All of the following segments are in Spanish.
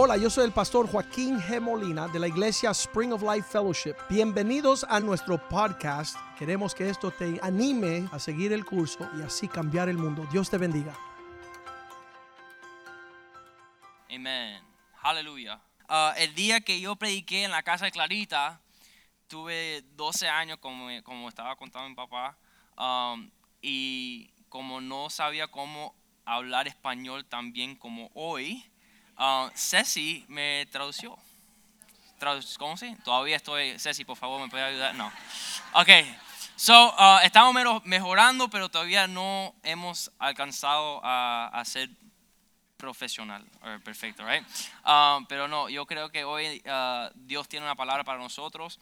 Hola, yo soy el pastor Joaquín G. Molina de la iglesia Spring of Life Fellowship. Bienvenidos a nuestro podcast. Queremos que esto te anime a seguir el curso y así cambiar el mundo. Dios te bendiga. Amén. Aleluya. Ah, el día que yo prediqué en la casa de Clarita, tuve 12 años, como, como estaba contando mi papá, um, y como no sabía cómo hablar español tan bien como hoy, uh, Ceci me tradució. ¿Cómo se? Todavía estoy, Ceci, por favor, ¿me puede ayudar? No. Ok, so, uh, estamos mejorando, pero todavía no hemos alcanzado a, ser profesional, perfecto, right? Um, pero no, yo creo que hoy uh, Dios tiene una palabra para nosotros.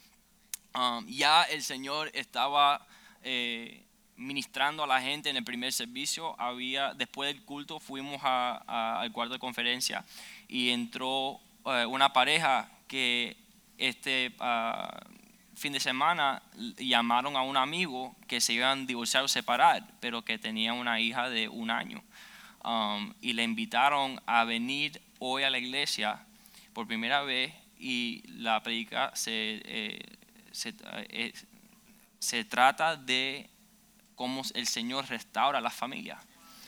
Ya el Señor estaba eh, ministrando a la gente en el primer servicio. Había, después del culto fuimos al cuarto de conferencia y entró eh, una pareja que este uh, fin de semana llamaron a un amigo que se iban a divorciar o separar, pero que tenía una hija de un año. Um, y le invitaron a venir hoy a la iglesia por primera vez y la predica se, eh, eh, se, trata de cómo el Señor restaura la familia.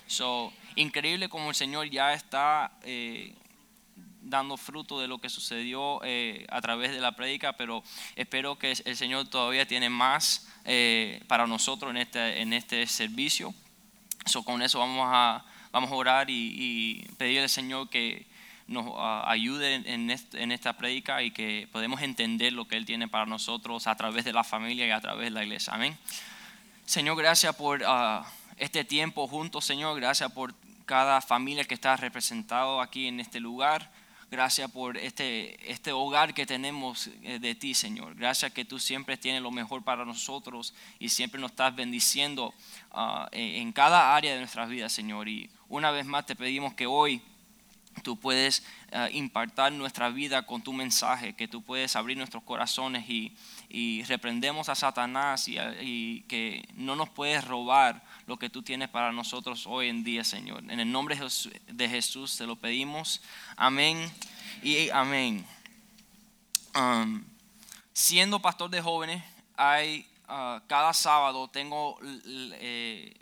So, increíble como el Señor ya está eh, dando fruto de lo que sucedió a través de la prédica, pero espero que el Señor todavía tiene más para nosotros en este, en este servicio. So, con eso vamos a, Vamos a orar y, pedirle al Señor que nos ah, ayude en, en esta prédica y que podamos entender lo que Él tiene para nosotros a través de la familia y a través de la iglesia. Amén. Señor, gracias por ah, este tiempo juntos, Señor. Gracias por cada familia que está representado aquí en este lugar. Gracias por este, este hogar que tenemos eh, de ti, Señor. Gracias que tú siempre tienes lo mejor para nosotros y siempre nos estás bendiciendo ah, en cada área de nuestras vidas, Señor. Y una vez más te pedimos que hoy tú puedes uh, nuestra vida con tu mensaje, que tú puedes abrir nuestros corazones y, reprendemos a Satanás y, que no nos puedes robar lo que tú tienes para nosotros hoy en día, Señor. En el nombre de Jesús te lo pedimos. Amén y amén. Um, siendo pastor de jóvenes, hay, uh, cada sábado tengo... Eh,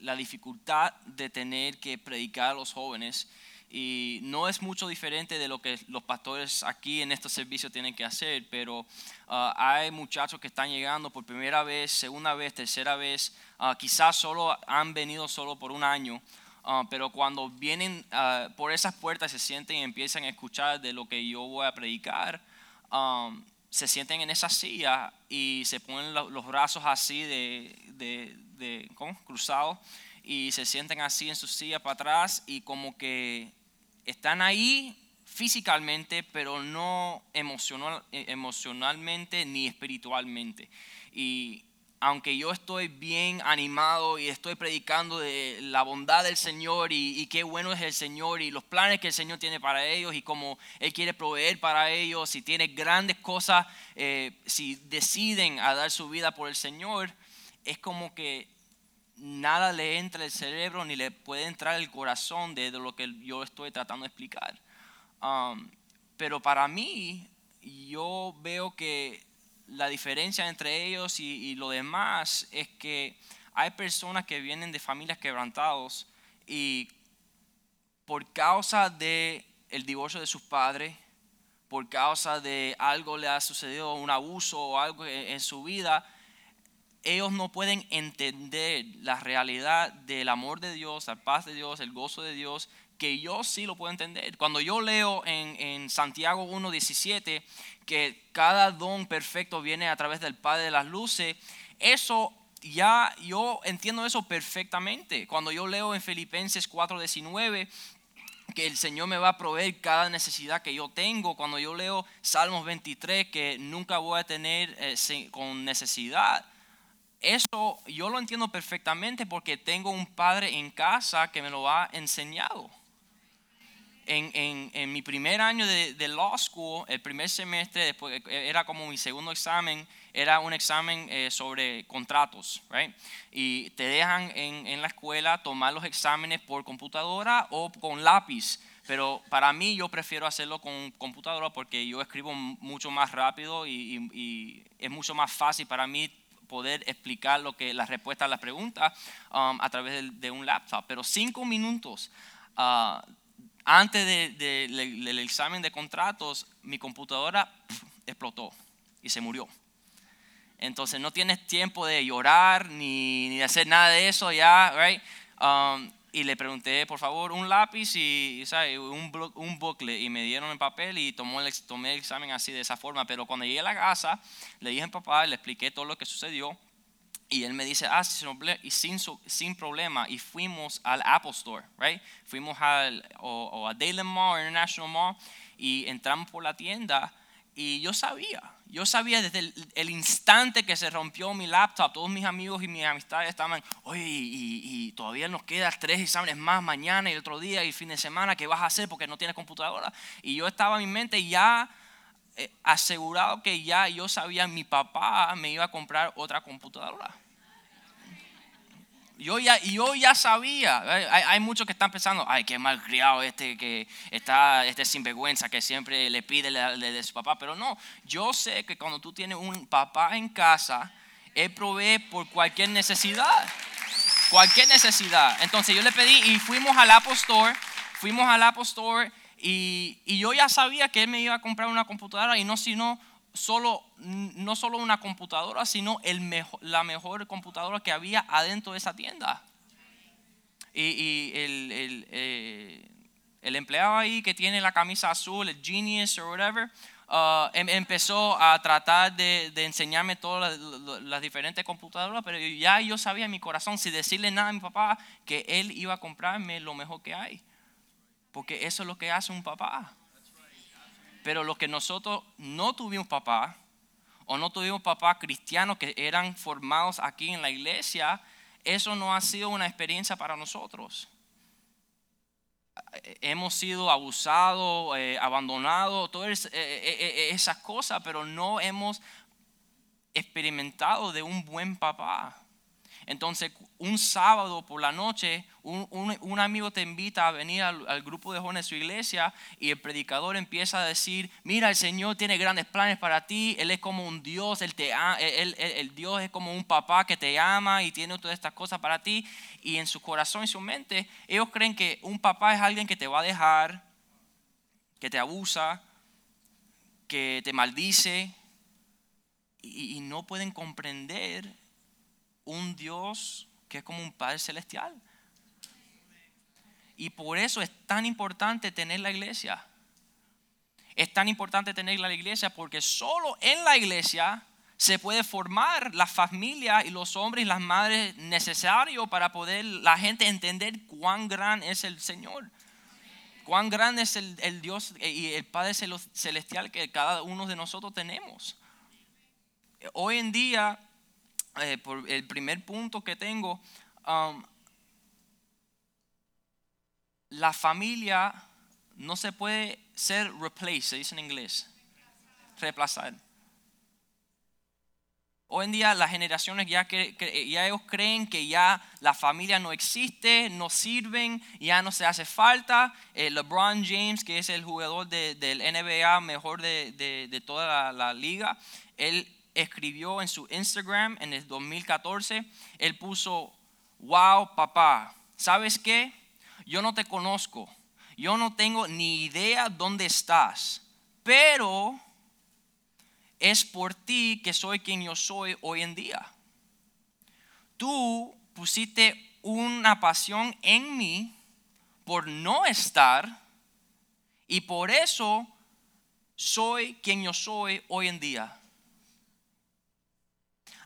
la dificultad de tener que predicar a los jóvenes y no es mucho diferente de lo que los pastores aquí en estos servicios tienen que hacer, pero ah, hay muchachos que están llegando por primera vez, segunda vez, tercera vez, ah, quizás solo han venido solo por un año, ah, pero cuando vienen por esas puertas se sienten y empiezan a escuchar de lo que yo voy a predicar, se sienten en esa silla y se ponen los brazos así de, de, de ¿cómo? cruzados y se sienten así en su silla para atrás y como que están ahí físicamente, pero no emocional, emocionalmente ni espiritualmente. Y aunque yo estoy bien animado y estoy predicando de la bondad del Señor y, qué bueno es el Señor y los planes que el Señor tiene para ellos y cómo Él quiere proveer para ellos, si tiene grandes cosas, eh, si deciden a dar su vida por el Señor, es como que nada le entra el cerebro ni le puede entrar el corazón de lo que yo estoy tratando de explicar. Um, pero para mí, yo veo que la diferencia entre ellos y, lo demás es que hay personas que vienen de familias quebrantados y por causa de el divorcio de sus padres, por causa de algo le ha sucedido, un abuso o algo en su vida, ellos no pueden entender la realidad del amor de Dios, la paz de Dios, el gozo de Dios, que yo sí lo puedo entender. Cuando yo leo en, en Santiago 1.17 que cada don perfecto viene a través del Padre de las Luces, eso ya yo entiendo eso perfectamente. Cuando yo leo en Filipenses 4:19 que el Señor me va a proveer cada necesidad que yo tengo, cuando yo leo Salmos 23 que nunca voy a tener eh, con necesidad, eso yo lo entiendo perfectamente porque tengo un padre en casa que me lo ha enseñado. en, en, mi primer año de, de law school, el primer semestre, después era como mi segundo examen, era un examen eh, sobre contratos, right? Y te dejan en, en la escuela tomar los exámenes por computadora o con lápiz. Pero para mí yo prefiero hacerlo con computadora porque yo escribo mucho más rápido y, y- y es mucho más fácil para mí poder explicar lo que las respuestas a las preguntas um, a través de, un laptop. Pero cinco minutos ah, antes de- de- del- examen de contratos, mi computadora explotó y se murió. Entonces no tienes tiempo de llorar ni, ni de hacer nada de eso ya, right? Um, y le pregunté, por favor, un lápiz y ¿sabe? Un, un booklet y me dieron el papel y tomó el, tomé el examen así de esa forma. Pero cuando llegué a la casa, le dije a papá, le expliqué todo lo que sucedió y él me dice, ah, sin, sin, problema. Y fuimos al Apple Store, right? Fuimos al, o, o a Daily Mall, International Mall, y entramos por la tienda. Y yo sabía, yo sabía desde el, instante que se rompió mi laptop, todos mis amigos y mis amistades estaban, oye, y, todavía nos quedan tres exámenes más mañana y otro día y fin de semana, ¿qué vas a hacer porque no tienes computadora? Y yo estaba en mi mente ya eh, asegurado que ya yo sabía, mi papá me iba a comprar otra computadora. Yo ya, yo ya sabía, hay, hay muchos que están pensando, ay, qué mal criado este que está, este sinvergüenza que siempre le pide de, de- de su papá, pero no, yo sé que cuando tú tienes un papá en casa, él provee por cualquier necesidad, cualquier necesidad. Entonces yo le pedí y fuimos al Apple Store, fuimos al Apple Store y, y yo ya sabía que él me iba a comprar una computadora y no sino solo no solo una computadora, sino el mejo- la mejor computadora que había adentro de esa tienda. Y, eh, el empleado ahí que tiene la camisa azul, el genius o whatever, uh, em- empezó a tratar de, enseñarme todas las- las diferentes computadoras, pero ya yo sabía en mi corazón, sin decirle nada a mi papá, que él iba a comprarme lo mejor que hay. Porque eso es lo que hace un papá. Pero los que nosotros no tuvimos papá, o no tuvimos papá cristianos que eran formados aquí en la iglesia, eso no ha sido una experiencia para nosotros. Hemos sido abusados, eh, abandonados, todas eh, eh, esas cosas, pero no hemos experimentado de un buen papá. Entonces, un sábado por la noche, un, un- amigo te invita a venir al, grupo de jóvenes de su iglesia y el predicador empieza a decir, mira, el Señor tiene grandes planes para ti, Él es como un Dios, te el Dios es como un papá que te ama y tiene todas estas cosas para ti. Y en su corazón y su mente, ellos creen que un papá es alguien que te va a dejar, que te abusa, que te maldice, y no pueden comprender un Dios que es como un Padre celestial. Y por eso es tan importante tener la iglesia. Es tan importante tener la iglesia porque solo en la iglesia se puede formar la familia y los hombres y las madres necesarios para poder la gente entender cuán gran es el Señor. Cuán grande es el, el Dios y el Padre celestial que cada uno de nosotros tenemos. Hoy en día, eh, por el primer punto que tengo, um, la familia no se puede ser replaced, se dice en inglés, reemplazar. Hoy en día las generaciones ya, ya ellos creen que ya la familia no existe, no sirven, ya no se hace falta. Eh, LeBron James, que es el jugador de- del NBA mejor de, toda la liga, él escribió en su Instagram en el 2014, él puso, wow papá, ¿sabes qué? Yo no te conozco, yo no tengo ni idea dónde estás, pero es por ti que soy quien yo soy hoy en día. Tú pusiste una pasión en mí por no estar y por eso soy quien yo soy hoy en día.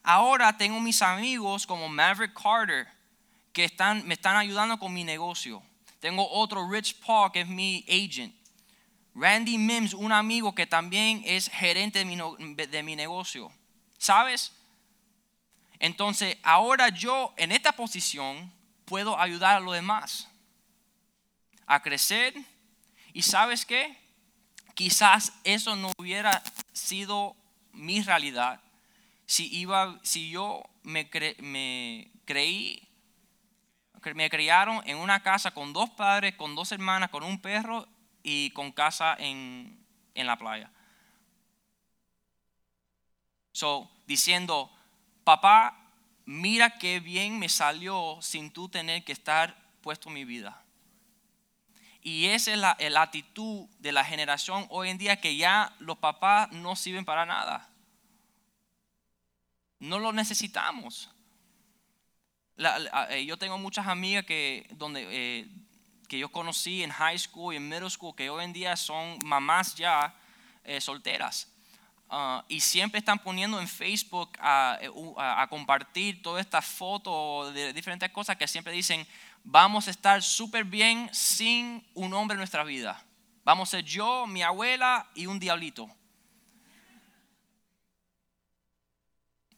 Ahora tengo mis amigos como Maverick Carter que están, me están ayudando con mi negocio. Tengo otro Rich Paul que es mi agent. Randy Mims, un amigo que también es gerente de mi, de mi negocio. ¿Sabes? Entonces, ahora yo en esta posición puedo ayudar a los demás a crecer Y sabes qué? Quizás eso no hubiera sido mi realidad si, iba, si yo me, me creí, me criaron en una casa con dos padres, con dos hermanas, con un perro y con casa en, en la playa. So, diciendo, papá, mira qué bien me salió sin tú tener que estar puesto en mi vida. Y esa es la, la, actitud de la generación hoy en día que ya los papás no sirven para nada. No lo necesitamos. Eh, yo tengo muchas amigas que, donde, eh, que yo conocí en high school y en middle school que hoy en día son mamás ya eh, solteras. Ah, y siempre están poniendo en Facebook a, a, compartir todas estas fotos de diferentes cosas que siempre dicen, vamos a estar súper bien sin un hombre en nuestra vida. Vamos a ser yo, mi abuela y un diablito.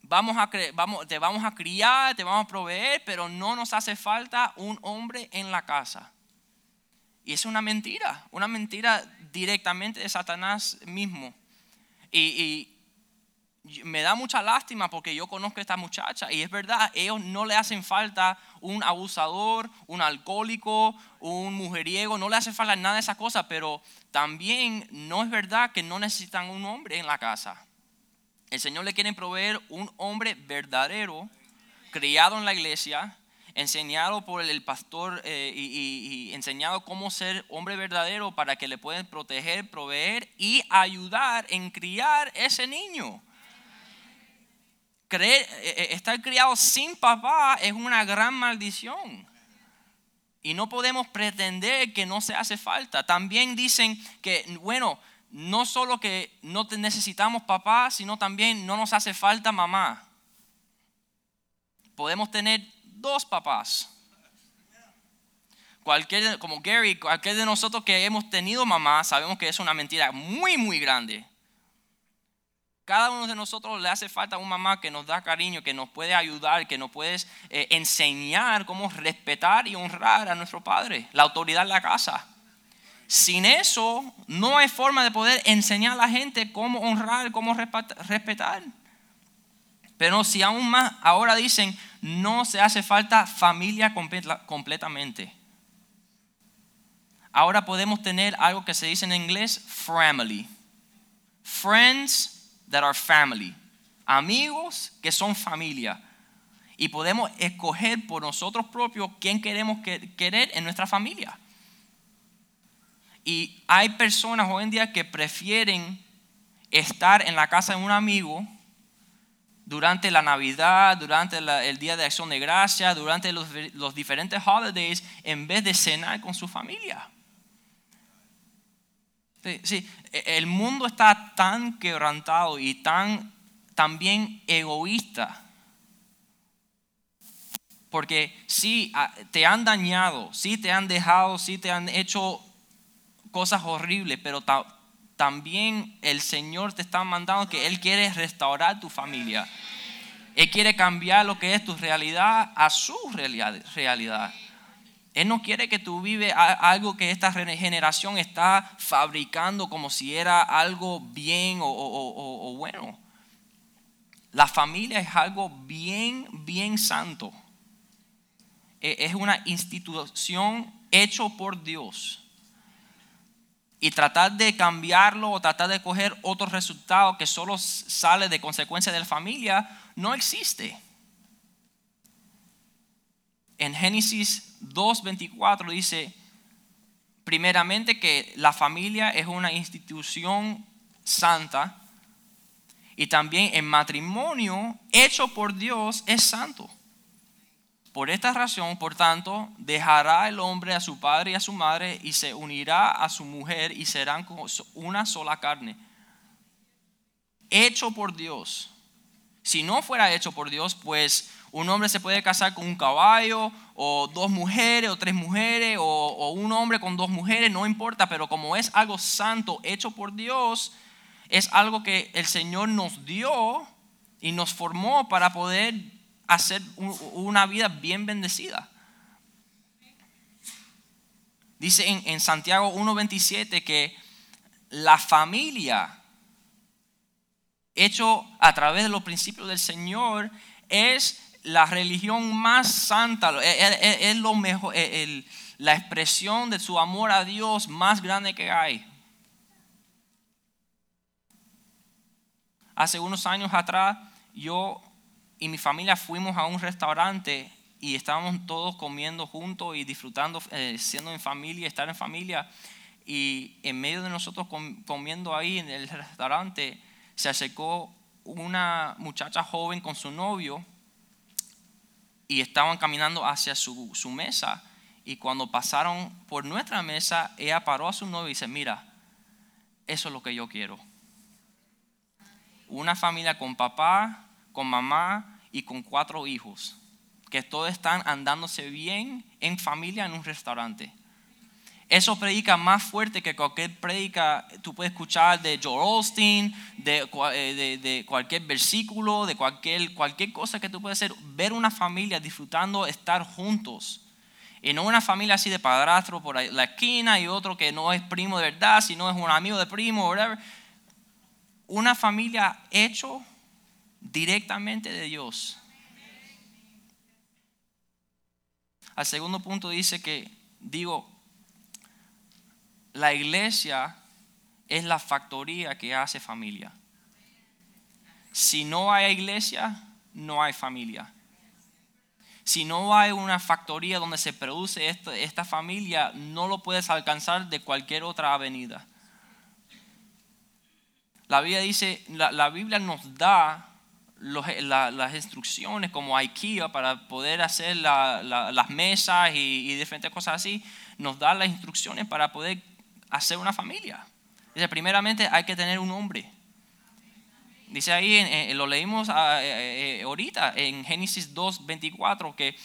Vamos a, vamos, te vamos a criar, te vamos a proveer, pero no nos hace falta un hombre en la casa. Y es una mentira, una mentira directamente de Satanás mismo. Y, me da mucha lástima porque yo conozco a esta muchacha y es verdad, ellos no le hacen falta un abusador, un alcohólico, un mujeriego, no le hace falta nada de esas cosas, pero también no es verdad que no necesitan un hombre en la casa. El Señor le quiere proveer un hombre verdadero, criado en la iglesia, enseñado por el pastor eh, y, enseñado cómo ser hombre verdadero para que le puedan proteger, proveer y ayudar en criar ese niño. Creer, eh, eh, estar criado sin papá es una gran maldición. Y no podemos pretender que no se hace falta. También dicen que, bueno, no solo que no necesitamos papá, sino también no nos hace falta mamá. Podemos tener dos papás. Cualquier, como Gary, cualquier de nosotros que hemos tenido mamá, sabemos que es una mentira muy, muy grande. Cada uno de nosotros le hace falta una mamá que nos da cariño, que nos puede ayudar, que nos puede eh, enseñar cómo respetar y honrar a nuestro padre, la autoridad en la casa. Sin eso, no hay forma de poder enseñar a la gente cómo honrar, cómo respetar. Pero si aún más, ahora dicen, no se hace falta familia completamente. Ahora podemos tener algo que se dice en inglés, family. Friends that are family. Amigos que son familia. Y podemos escoger por nosotros propios quién queremos querer en nuestra familia. Y hay personas hoy en día que prefieren estar en la casa de un amigo durante la Navidad, durante el Día de Acción de Gracia, durante los, los, diferentes holidays, en vez de cenar con su familia. Sí, e, el mundo está tan quebrantado y tan también egoísta. Porque sí, te han dañado, sí te han dejado, sí te han hecho cosas horribles, pero también el Señor te está mandando que Él quiere restaurar tu familia. Él quiere cambiar lo que es tu realidad a su realidad. Él no quiere que tú vives algo que esta generación está fabricando como si era algo bien o, o bueno. La familia es algo bien, bien santo. E, es una institución hecho por Dios y tratar de cambiarlo o tratar de coger otro resultado que solo sale de consecuencia de la familia, no existe. En Génesis 2.24 dice, primeramente que la familia es una institución santa y también el matrimonio hecho por Dios es santo. Por esta razón, por tanto, dejará el hombre a su padre y a su madre y se unirá a su mujer y serán una sola carne. Hecho por Dios. Si no fuera hecho por Dios, pues un hombre se puede casar con un caballo, o dos mujeres, o tres mujeres, o, o un hombre con dos mujeres, no importa, pero como es algo santo, hecho por Dios, es algo que el Señor nos dio y nos formó para poder hacer una vida bien bendecida. Dice en, en Santiago 1.27 que la familia, hecho a través de los principios del Señor, es la religión más santa, es, lo mejor, la expresión de su amor a Dios más grande que hay. Hace unos años atrás, yo y mi familia fuimos a un restaurante y estábamos todos comiendo juntos y disfrutando, eh, siendo en familia, estar en familia. Y en medio de nosotros comiendo ahí en el restaurante, se acercó una muchacha joven con su novio y estaban caminando hacia su, su mesa. Y cuando pasaron por nuestra mesa, ella paró a su novio y dice, mira, eso es lo que yo quiero. Una familia con papá, con mamá y con cuatro hijos, que todos están andándose bien en familia en un restaurante. Eso predica más fuerte que cualquier predica, tú puedes escuchar de Joel Osteen, eh, de, cualquier versículo, de cualquier, cualquier cosa que tú puedes hacer. Ver una familia disfrutando estar juntos. Y no una familia así de padrastro por la esquina y otro que no es primo de verdad, sino es un amigo de primo, whatever. Una familia hecho directamente de Dios. Al segundo punto dice que, digo, la iglesia es la factoría que hace familia. Si no hay iglesia, no hay familia. Si no hay una factoría donde se produce esta, familia, no lo puedes alcanzar de cualquier otra avenida. La Biblia dice, la, Biblia nos da las instrucciones como IKEA para poder hacer las mesas y, diferentes cosas así. Nos da las instrucciones para poder hacer una familia. Dice, primeramente hay que tener un hombre. Dice ahí, lo leímos ah, eh, eh, ahorita en Génesis 2, 24, que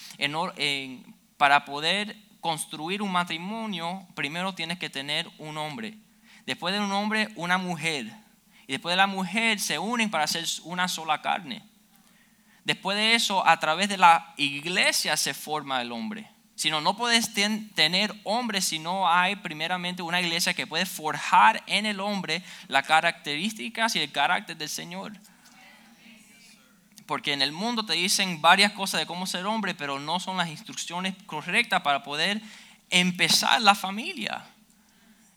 para poder construir un matrimonio, primero tienes que tener un hombre. Después de un hombre, una mujer. Y después de la mujer se unen para hacer una sola carne. Después de eso, a través de la iglesia se forma el hombre sino no puedes tener hombres si no hay primeramente una iglesia que puede forjar en el hombre las características y el carácter del Señor. Porque en el mundo te dicen varias cosas de cómo ser hombre, pero no son las instrucciones correctas para poder empezar la familia.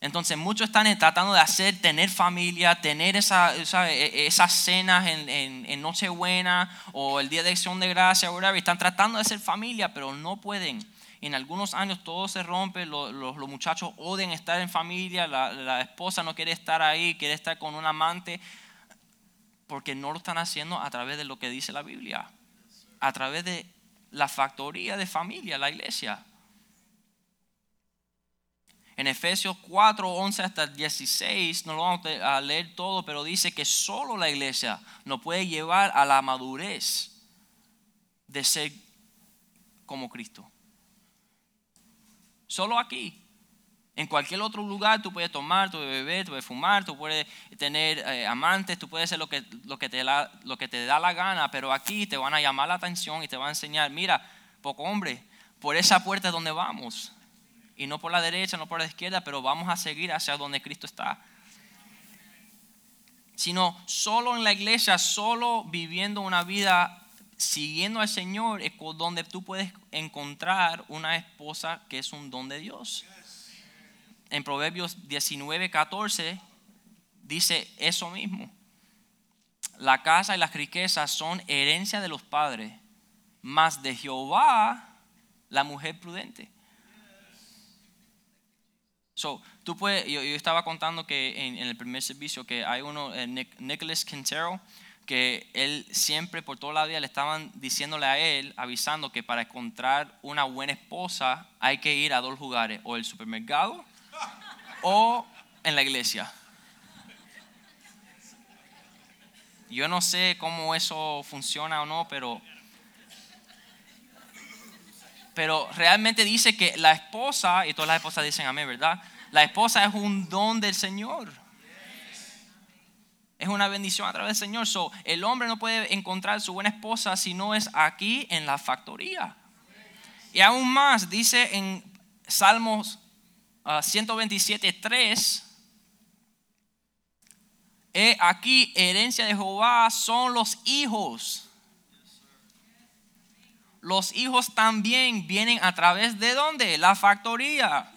Entonces muchos están tratando de hacer, tener familia, tener esa, e, esas cenas en, en, Nochebuena o el Día de Acción de Gracia, whatever. están tratando de hacer familia, pero no pueden en algunos años todo se rompe, los, muchachos odian estar en familia, la, esposa no quiere estar ahí, quiere estar con un amante, porque no lo están haciendo a través de lo que dice la Biblia, a través de la factoría de familia, la iglesia. En Efesios 4, 11 hasta 16, no lo vamos a leer todo, pero dice que solo la iglesia nos puede llevar a la madurez de ser como Cristo. Solo aquí. En cualquier otro lugar tú puedes tomar, tú puedes beber, tú puedes fumar, tú puedes tener eh, amantes, tú puedes hacer lo que, lo, que te lo que te da la gana, pero aquí te van a llamar la atención y te van a enseñar, mira, poco hombre, por esa puerta es donde vamos. Y no por la derecha, no por la izquierda, pero vamos a seguir hacia donde Cristo está. Sino solo en la iglesia, solo viviendo una vida siguiendo al Señor es donde tú puedes encontrar una esposa que es un don de Dios. En Proverbios 19, 14 dice eso mismo. La casa y las riquezas son herencia de los padres, mas de Jehová la mujer prudente. So, tú puedes, yo, estaba contando que en, el primer servicio que hay uno, eh, Nicholas Quintero, que él siempre por toda la vida le estaban diciéndole a él, avisando que para encontrar una buena esposa hay que ir a dos lugares, o el supermercado o en la iglesia. Yo no sé cómo eso funciona o no, pero pero realmente dice que la esposa, y todas las esposas dicen amén, ¿verdad? La esposa es un don del Señor es una bendición a través del Señor. So, el hombre no puede encontrar su buena esposa si no es aquí en la factoría. Y aún más, dice en Salmos ah, 127.3, He aquí, herencia de Jehová son los hijos. Los hijos también vienen a través de dónde? La factoría.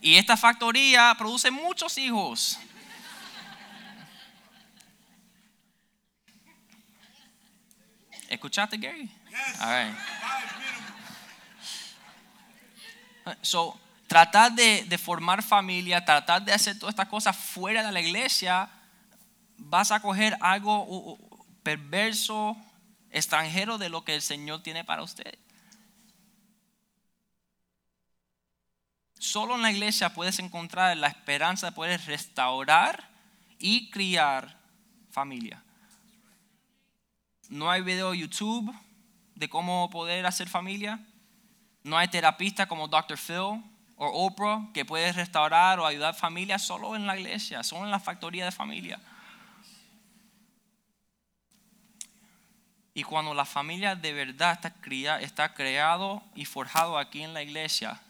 Y esta factoría produce muchos hijos. ¿Escuchaste, Gary? All right. So, tratar de, de formar familia, tratar de hacer todas estas cosas fuera de la iglesia, vas a coger algo perverso, extranjero de lo que el Señor tiene para usted. Solo en la iglesia puedes encontrar la esperanza de poder restaurar y criar familia. No hay video YouTube de cómo poder hacer familia. No hay terapista como Dr. Phil o Oprah que puede restaurar o ayudar familias solo en la iglesia, solo en la factoría de familia. Y cuando la familia de verdad está, cría, está creado y forjado aquí en la iglesia,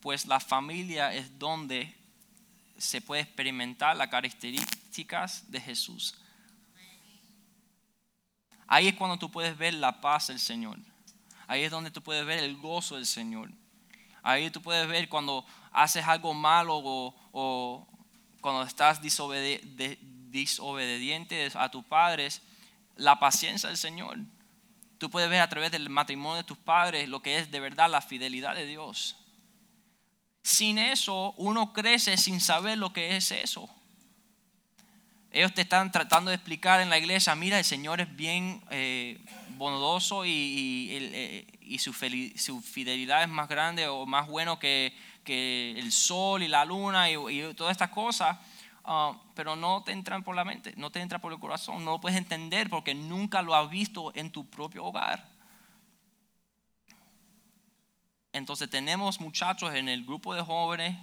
pues la familia es donde se puede experimentar las características de Jesús. Ahí es cuando tú puedes ver la paz del Señor. Ahí es donde tú puedes ver el gozo del Señor. Ahí tú puedes ver cuando haces algo malo o, cuando estás desobediente a tus padres, la paciencia del Señor. Tú puedes ver a través del matrimonio de tus padres lo que es de verdad la fidelidad de Dios. Sin eso, uno crece sin saber lo que es eso. Ellos te están tratando de explicar en la iglesia, mira, el Señor es bien eh, bondadoso y, eh, su, fidelidad es más grande o más bueno que, el sol y la luna y, todas estas cosas, ah, pero no te entran por la mente, no te entra por el corazón, no lo puedes entender porque nunca lo has visto en tu propio hogar. Entonces tenemos muchachos en el grupo de jóvenes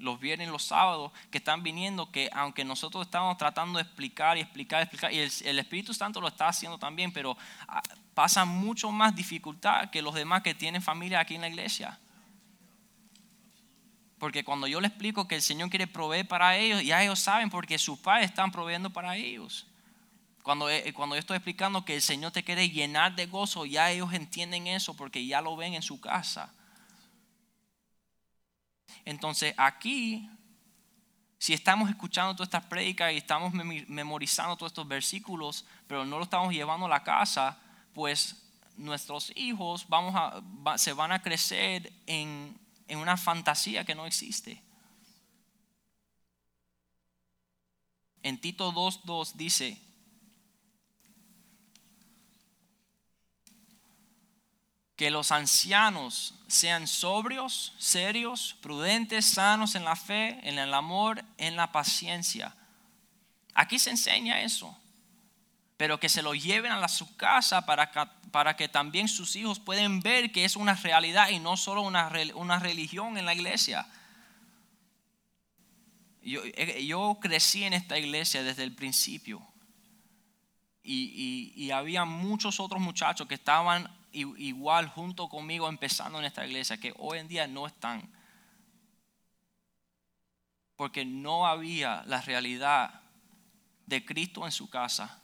los viernes y los sábados que están viniendo, que aunque nosotros estamos tratando de explicar y explicar, explicar, y el, Espíritu Santo lo está haciendo también, pero ah, pasa mucho más dificultad que los demás que tienen familia aquí en la iglesia. Porque cuando yo les explico que el Señor quiere proveer para ellos, ya ellos saben porque sus padres están proveyendo para ellos. Cuando, eh, cuando yo estoy explicando que el Señor te quiere llenar de gozo, ya ellos entienden eso porque ya lo ven en su casa. Entonces aquí, si estamos escuchando todas estas prédicas y estamos memorizando todos estos versículos, pero no lo estamos llevando a la casa, pues nuestros hijos vamos a, se van a crecer en, en una fantasía que no existe. En Tito 2.2 dice, que los ancianos sean sobrios, serios, prudentes, sanos en la fe, en el amor, en la paciencia. Aquí se enseña eso, pero que se lo lleven a su casa para para que también sus hijos puedan ver que es una realidad y no solo una, una religión en la iglesia. Yo, eh, yo, crecí en esta iglesia desde el principio y, y, y había muchos otros muchachos que estaban igual junto conmigo empezando en esta iglesia que hoy en día no están. Porque no había la realidad de Cristo en su casa.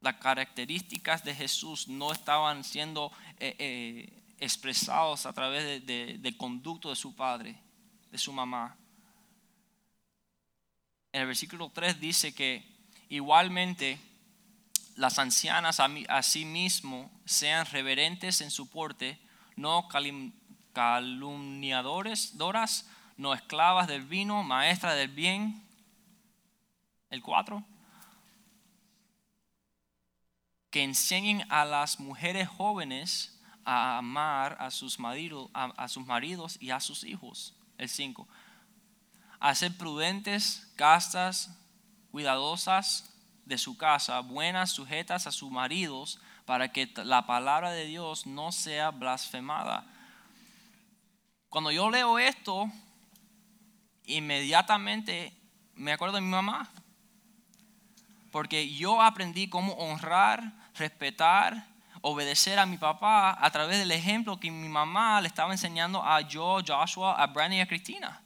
Las características de Jesús no estaban siendo eh, eh, expresados a través del conducto de su padre, de su mamá. En el versículo 3 dice que igualmente las ancianas a sí mismo sean reverentes en su porte, no calumniadores, doras, no esclavas del vino, maestras del bien. El 4. Que enseñen a las mujeres jóvenes a amar a sus, maridos, a, sus maridos y a sus hijos. El 5. A ser prudentes, castas, cuidadosas, de su casa, buenas, sujetas a sus maridos, para que la palabra de Dios no sea blasfemada. Cuando yo leo esto, inmediatamente me acuerdo de mi mamá, porque yo aprendí cómo honrar, respetar, obedecer a mi papá a través del ejemplo que mi mamá le estaba enseñando a yo, Joshua, a Brandon y a Cristina.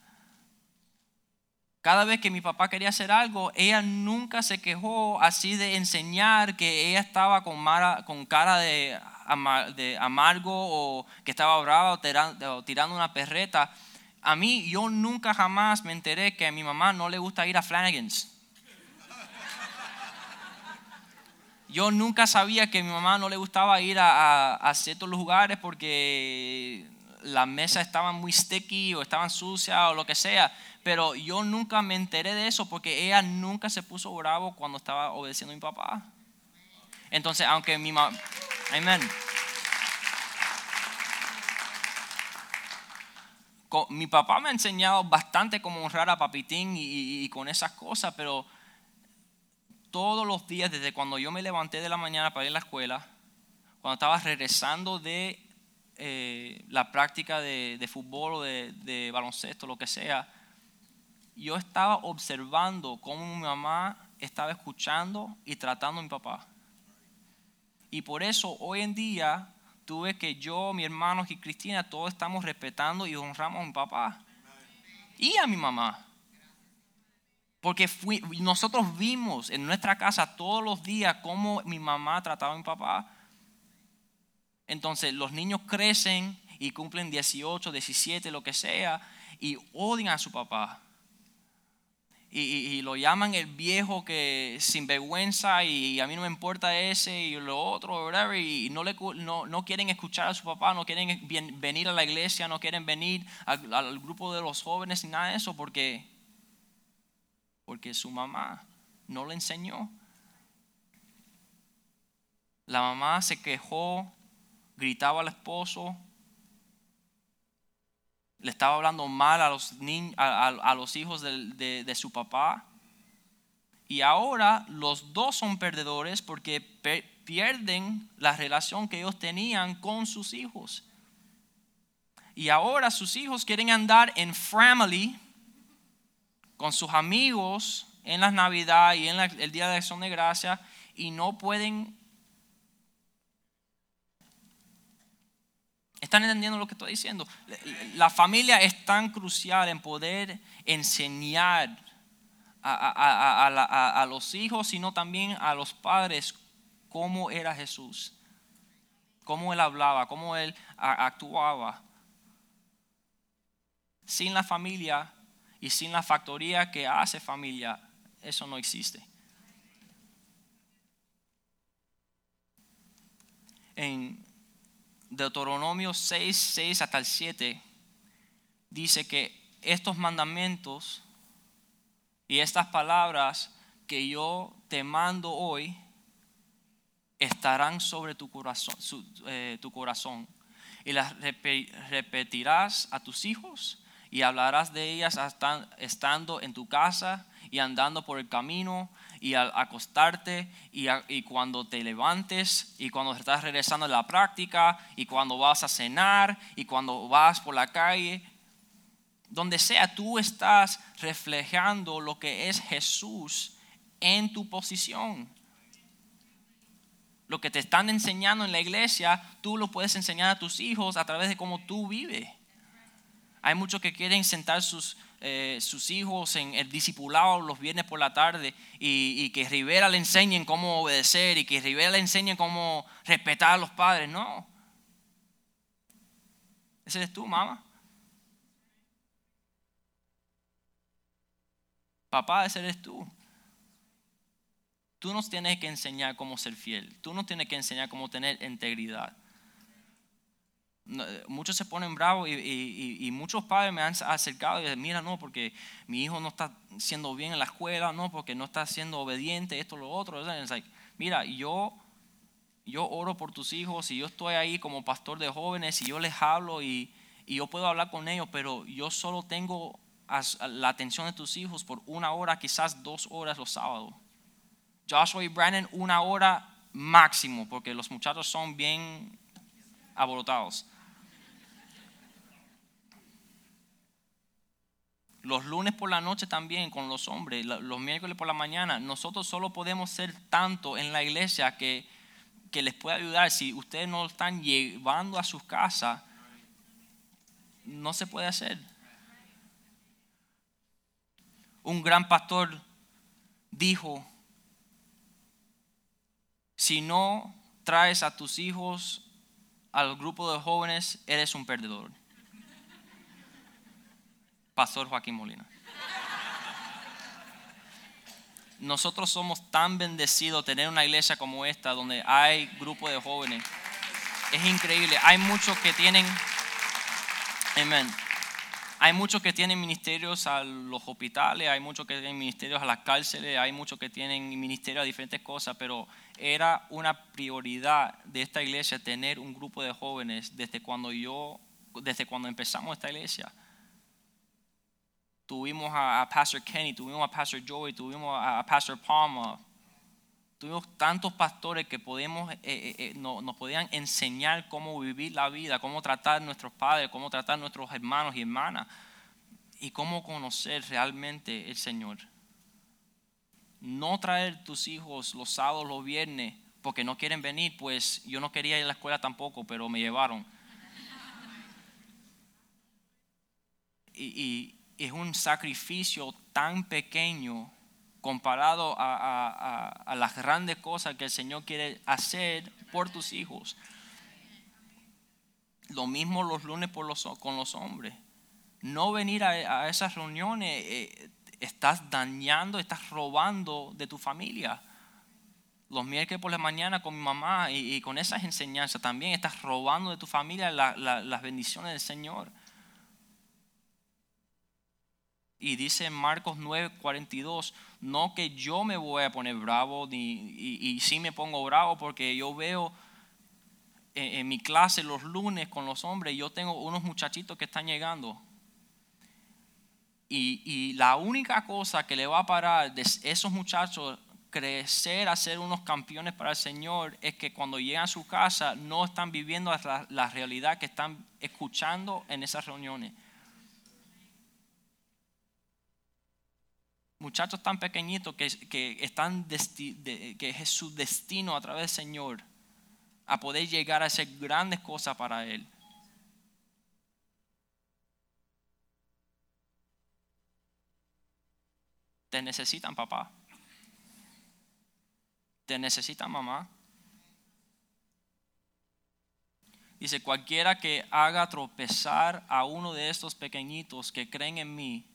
Cada vez que mi papá quería hacer algo, ella nunca se quejó así de enseñar que ella estaba con, cara de, amargo o que estaba brava o tirando una perreta. A mí, yo nunca jamás me enteré que a mi mamá no le gusta ir a Flanagan's. Yo nunca sabía que a mi mamá no le gustaba ir a, ciertos lugares porque las mesas estaban muy sticky o estaban sucias o lo que sea. Pero yo nunca me enteré de eso porque ella nunca se puso bravo cuando estaba obedeciendo a mi papá. Entonces, aunque mi mamá... Amén. Mi papá me ha enseñado bastante cómo honrar a Papitín y, y con esas cosas, pero todos los días, desde cuando yo me levanté de la mañana para ir a la escuela, cuando estaba regresando de eh, la práctica de, fútbol o de, baloncesto, lo que sea, yo estaba observando cómo mi mamá estaba escuchando y tratando a mi papá. Y por eso hoy en día tuve que yo, mi hermano y Cristina, todos estamos respetando y honramos a mi papá y a mi mamá. Porque nosotros vimos en nuestra casa todos los días cómo mi mamá trataba a mi papá. Entonces los niños crecen y cumplen 18, 17, lo que sea, y odian a su papá. Y, lo llaman el viejo que sin vergüenza y, a mí no me importa ese y lo otro, whatever, y no, le, no, no, quieren escuchar a su papá, no quieren venir a la iglesia, no quieren venir al, al grupo de los jóvenes ni nada de eso porque porque su mamá no le enseñó. La mamá se quejó, gritaba al esposo, le estaba hablando mal a los, a, los hijos de, de, su papá. Y ahora los dos son perdedores porque pierden la relación que ellos tenían con sus hijos. Y ahora sus hijos quieren andar en family con sus amigos en la Navidad y en el Día de Acción de Gracia y no pueden... ¿Están entendiendo lo que estoy diciendo? La familia es tan crucial en poder enseñar a, los hijos, sino también a los padres cómo era Jesús, cómo él hablaba, cómo él actuaba. Sin la familia y sin la factoría que hace familia, eso no existe. En Deuteronomio 6, 6 hasta el 7, dice que estos mandamientos y estas palabras que yo te mando hoy estarán sobre tu corazón, eh, tu corazón y las repetirás a tus hijos y hablarás de ellas estando en tu casa y andando por el camino y al acostarte y, y, cuando te levantes y cuando estás regresando a la práctica y cuando vas a cenar y cuando vas por la calle. Donde sea, tú estás reflejando lo que es Jesús en tu posición. Lo que te están enseñando en la iglesia, tú lo puedes enseñar a tus hijos a través de cómo tú vives. Hay muchos que quieren sentar sus, eh, sus hijos en el discipulado los viernes por la tarde y, que Rivera le enseñen cómo obedecer y que Rivera le enseñen cómo respetar a los padres. No. Ese eres tú, mamá. Papá, ese eres tú. Tú nos tienes que enseñar cómo ser fiel. Tú nos tienes que enseñar cómo tener integridad muchos se ponen bravos y, muchos padres me han acercado y dicen, mira, no, porque mi hijo no está siendo bien en la escuela, no, porque no está siendo obediente, esto, lo otro. mira, yo, yo oro por tus hijos y yo estoy ahí como pastor de jóvenes y yo les hablo y, yo puedo hablar con ellos, pero yo solo tengo la atención de tus hijos por una hora, quizás dos horas los sábados. Joshua y Brandon, una hora máximo, porque los muchachos son bien aborotados. Los lunes por la noche también con los hombres, los miércoles por la mañana. Nosotros solo podemos ser tanto en la iglesia que que les pueda ayudar, si ustedes no lo están llevando a sus casas, no se puede hacer. Un gran pastor dijo, si no traes a tus hijos al grupo de jóvenes, eres un perdedor. Pastor Joaquín Molina. Nosotros somos tan bendecidos tener una iglesia como esta donde hay grupo de jóvenes. Es increíble. Hay muchos que tienen, amén. Hay muchos que tienen ministerios a los hospitales, hay muchos que tienen ministerios a las cárceles, hay muchos que tienen ministerios a diferentes cosas, pero era una prioridad de esta iglesia tener un grupo de jóvenes desde cuando yo, desde cuando empezamos esta iglesia. Tuvimos a, Pastor Kenny, tuvimos a Pastor Joey, tuvimos a, Pastor Palma, tuvimos tantos pastores que podemos, eh, eh, eh, nos podían enseñar cómo vivir la vida, cómo tratar a nuestros padres, cómo tratar a nuestros hermanos y hermanas y cómo conocer realmente el Señor. No traer tus hijos los sábados, los viernes, porque no quieren venir, pues yo no quería ir a la escuela tampoco, pero me llevaron. Y, es un sacrificio tan pequeño comparado a, las grandes cosas que el Señor quiere hacer por tus hijos. Lo mismo los lunes por los, con los hombres. No venir a, esas reuniones, eh, estás dañando, estás robando de tu familia. Los miércoles por la mañana con mi mamá y, con esas enseñanzas también estás robando de tu familia las bendiciones del Señor. Y dice en Marcos 9:42, no que yo me voy a poner bravo, ni, y, sí me pongo bravo porque yo veo en, mi clase los lunes con los hombres, yo tengo unos muchachitos que están llegando. Y, y la única cosa que le va a parar de esos muchachos crecer a ser unos campeones para el Señor es que cuando llegan a su casa no están viviendo la realidad que están escuchando en esas reuniones. Muchachos tan pequeñitos que, que están que es su destino a través del Señor a poder llegar a hacer grandes cosas para Él. Te necesitan papá. Te necesitan mamá. Dice, cualquiera que haga tropezar a uno de estos pequeñitos que creen en mí,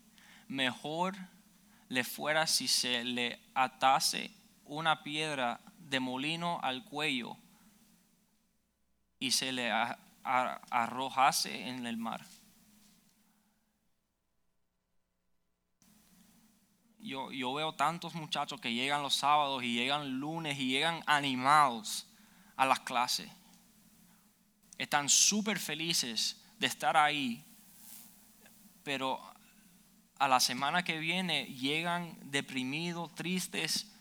mejor le fuera si se le atase una piedra de molino al cuello y se le arrojase en el mar. Yo, yo, veo tantos muchachos que llegan los sábados y llegan lunes y llegan animados a las clases. Están súper felices de estar ahí, pero a la semana que viene llegan deprimidos, tristes,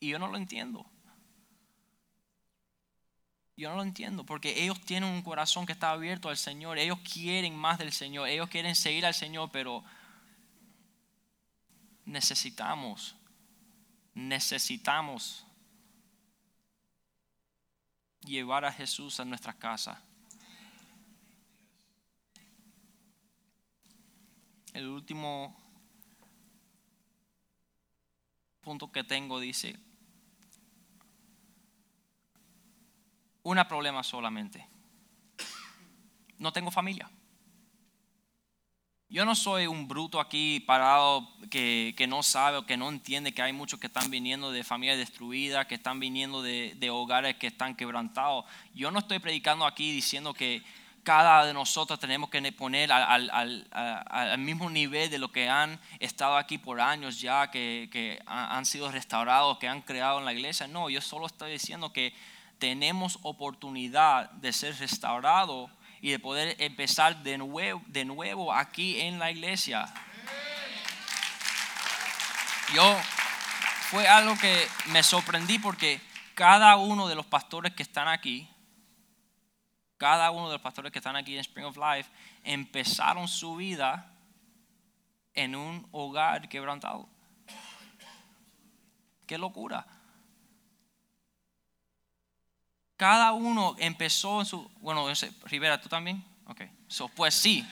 y yo no lo entiendo. Yo no lo entiendo, porque ellos tienen un corazón que está abierto al Señor, ellos quieren más del Señor, ellos quieren seguir al Señor, pero necesitamos, necesitamos llevar a Jesús a nuestra casa. El último punto que tengo dice, un problema solamente. No tengo familia. Yo no soy un bruto aquí parado que, no sabe o que no entiende que hay muchos que están viniendo de familias destruidas, que están viniendo de, de hogares que están quebrantados. Yo no estoy predicando aquí diciendo que cada de nosotros tenemos que poner al, mismo nivel de lo que han estado aquí por años ya, que, han sido restaurados, que han creado en la iglesia. No, yo solo estoy diciendo que tenemos oportunidad de ser restaurados y de poder empezar de nuevo, de nuevo aquí en la iglesia. Yo fue algo que me sorprendí porque cada uno de los pastores que están aquí, cada uno de los pastores que están aquí en Spring of Life empezaron su vida en un hogar quebrantado. Qué locura. Cada uno empezó en su... Bueno, Rivera, ¿tú también? Ok. So, pues sí.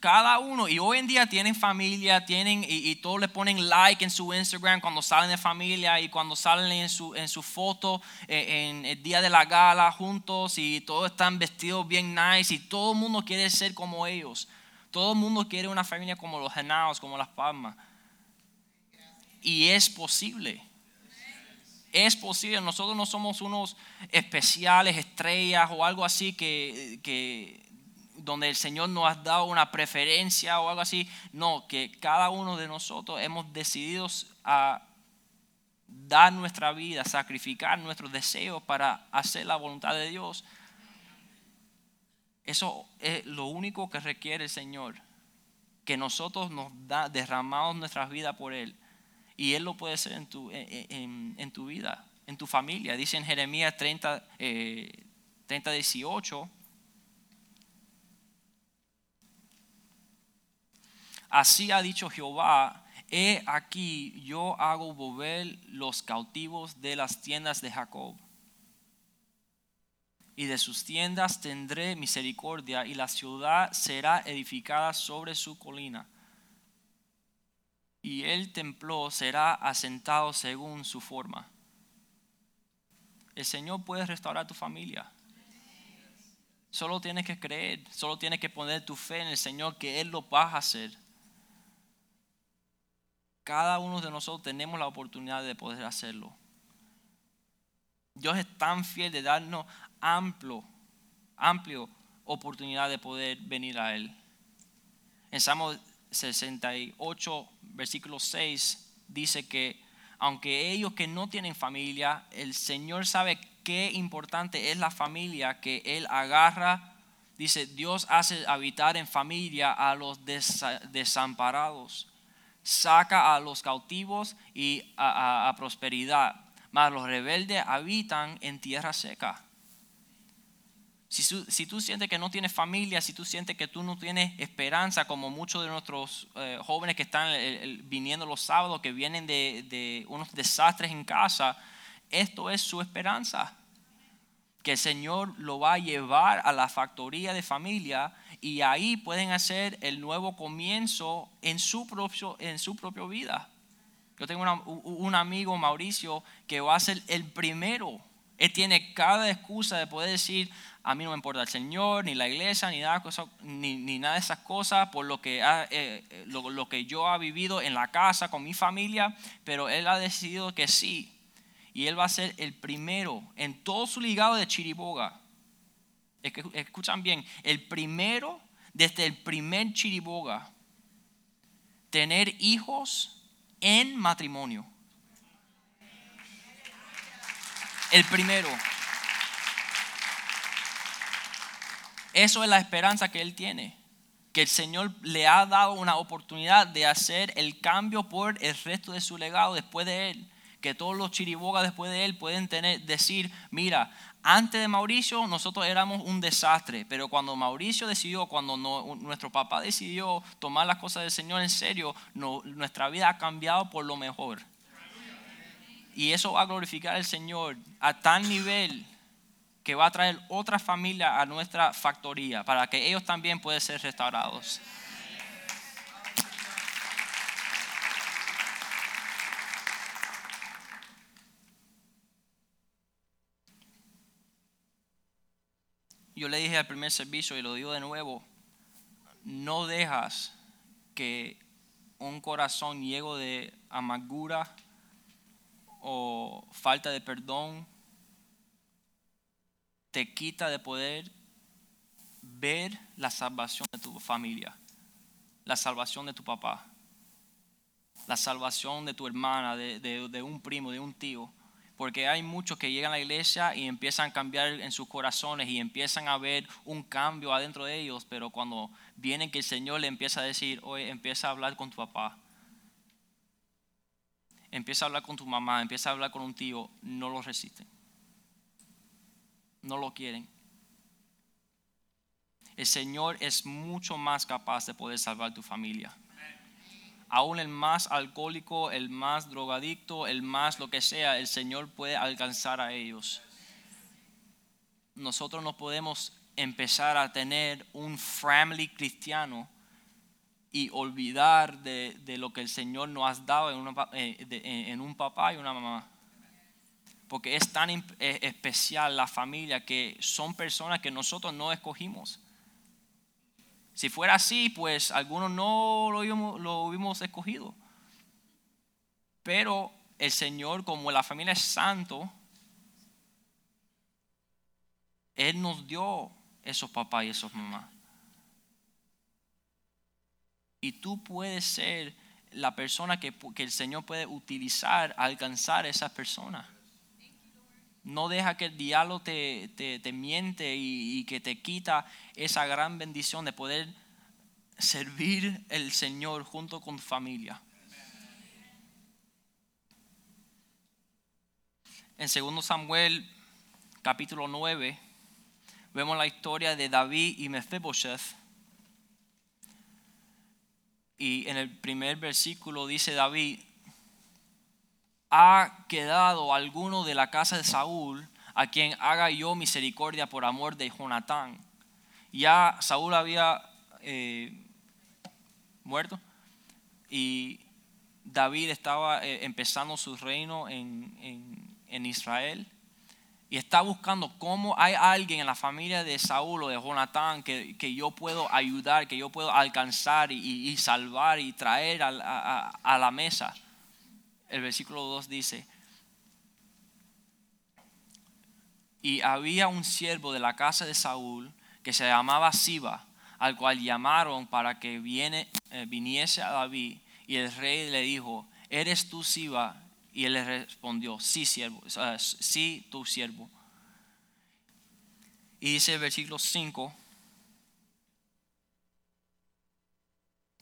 Cada uno, y hoy en día tienen familia, tienen, y, y todos le ponen like en su Instagram cuando salen de familia y cuando salen en su, en su foto eh, en el día de la gala juntos y todos están vestidos bien nice y todo el mundo quiere ser como ellos. Todo el mundo quiere una familia como los Genaos, como las Palmas. Y es posible. Es posible. Nosotros no somos unos especiales, estrellas o algo así que, que donde el Señor nos ha dado una preferencia o algo así. No, que cada uno de nosotros hemos decidido a dar nuestra vida, sacrificar nuestros deseos para hacer la voluntad de Dios. Eso es lo único que requiere el Señor. Que nosotros nos derramamos nuestras vidas por Él. Y Él lo puede hacer en tu, en, tu vida, en tu familia. Dice en Jeremías 30, eh, 30, 18. Así ha dicho Jehová, he aquí yo hago volver los cautivos de las tiendas de Jacob. Y de sus tiendas tendré misericordia y la ciudad será edificada sobre su colina. Y el templo será asentado según su forma. El Señor puede restaurar tu familia. Solo tienes que creer, solo tienes que poner tu fe en el Señor que Él lo va a hacer cada uno de nosotros tenemos la oportunidad de poder hacerlo. Dios es tan fiel de darnos amplio, amplio oportunidad de poder venir a Él. En Salmo 68, versículo 6, dice que aunque ellos que no tienen familia, el Señor sabe qué importante es la familia que Él agarra. Dice, Dios hace habitar en familia a los desa- desamparados saca a los cautivos y a, a- prosperidad, mas los rebeldes habitan en tierra seca. Si, si tú sientes que no tienes familia, si tú sientes que tú no tienes esperanza, como muchos de nuestros eh, jóvenes que están eh, viniendo los sábados, que vienen de, de unos desastres en casa, esto es su esperanza. Que el Señor lo va a llevar a la factoría de familia y ahí pueden hacer el nuevo comienzo en su propio, en su propia vida. Yo tengo un amigo, Mauricio, que va a ser el primero. Él tiene cada excusa de poder decir, a mí no me importa el Señor, ni la iglesia, ni nada, ni, nada de esas cosas, por lo que, eh, eh, lo, lo que yo ha vivido en la casa con mi familia, pero él ha decidido que sí. Y él va a ser el primero en todo su ligado de Chiriboga. Escuchan bien, el primero desde el primer Chiriboga, tener hijos en matrimonio. El primero. Eso es la esperanza que él tiene. Que el Señor le ha dado una oportunidad de hacer el cambio por el resto de su legado después de él. Que todos los chiribogas después de él pueden tener, decir, mira, antes de Mauricio nosotros éramos un desastre, pero cuando Mauricio decidió, cuando nuestro papá decidió tomar las cosas del Señor en serio, nuestra vida ha cambiado por lo mejor. Y eso va a glorificar al Señor a tal nivel que va a traer otra familia a nuestra factoría para que ellos también puedan ser restaurados. Yo le dije al primer servicio y lo digo de nuevo, no dejas que un corazón lleno de amargura o falta de perdón te quita de poder ver la salvación de tu familia, la salvación de tu papá, la salvación de tu hermana, de, un primo, de un tío. Porque hay muchos que llegan a la iglesia y empiezan a cambiar en sus corazones y empiezan a ver un cambio adentro de ellos, pero cuando vienen que el Señor le empieza a decir, oye, empieza a hablar con tu papá, empieza a hablar con tu mamá, empieza a hablar con un tío, no lo resisten. No lo quieren. El Señor es mucho más capaz de poder salvar tu familia. Aún el más alcohólico, el más drogadicto, el más lo que sea, el Señor puede alcanzar a ellos. Nosotros no podemos empezar a tener un family cristiano y olvidar de, lo que el Señor nos ha dado en, eh, en un papá y una mamá porque es tan eh, especial la familia que son personas que nosotros no escogimos. Si fuera así, pues algunos no lo hubiéramos escogido. Pero el Señor, como la familia es santo, Él nos dio esos papás y esos mamás. Y tú puedes ser la persona que, que el Señor puede utilizar alcanzar a esas personas. No deja que el diablo te, miente y, que te quita esa gran bendición de poder servir el Señor junto con familia. En 2 Samuel capítulo 9 vemos la historia de David y Mephibosheth. Y en el primer versículo dice David, ha quedado alguno de la casa de Saúl a quien haga yo misericordia por amor de Jonatán. Ya Saúl había eh, muerto y David estaba eh, empezando su reino en, Israel y está buscando cómo hay alguien en la familia de Saúl o de Jonatán que, yo puedo ayudar, que yo puedo alcanzar y, salvar y traer a la mesa el versículo 2 dice, y había un siervo de la casa de Saúl que se llamaba Siba, al cual llamaron para que viene, eh, viniese a David. Y el rey le dijo, ¿eres tú Siba? Y él le respondió, sí, siervo, sí, tu siervo. Y dice el versículo 5,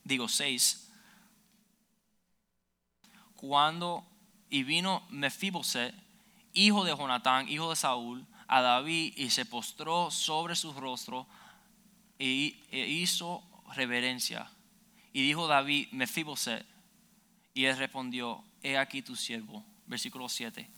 digo 6, cuando y vino Mefiboset, hijo de Jonatán, hijo de Saúl, a David y se postró sobre su rostro e, hizo reverencia. Y dijo David, Mefiboset, y él respondió, he aquí tu siervo. Versículo 7.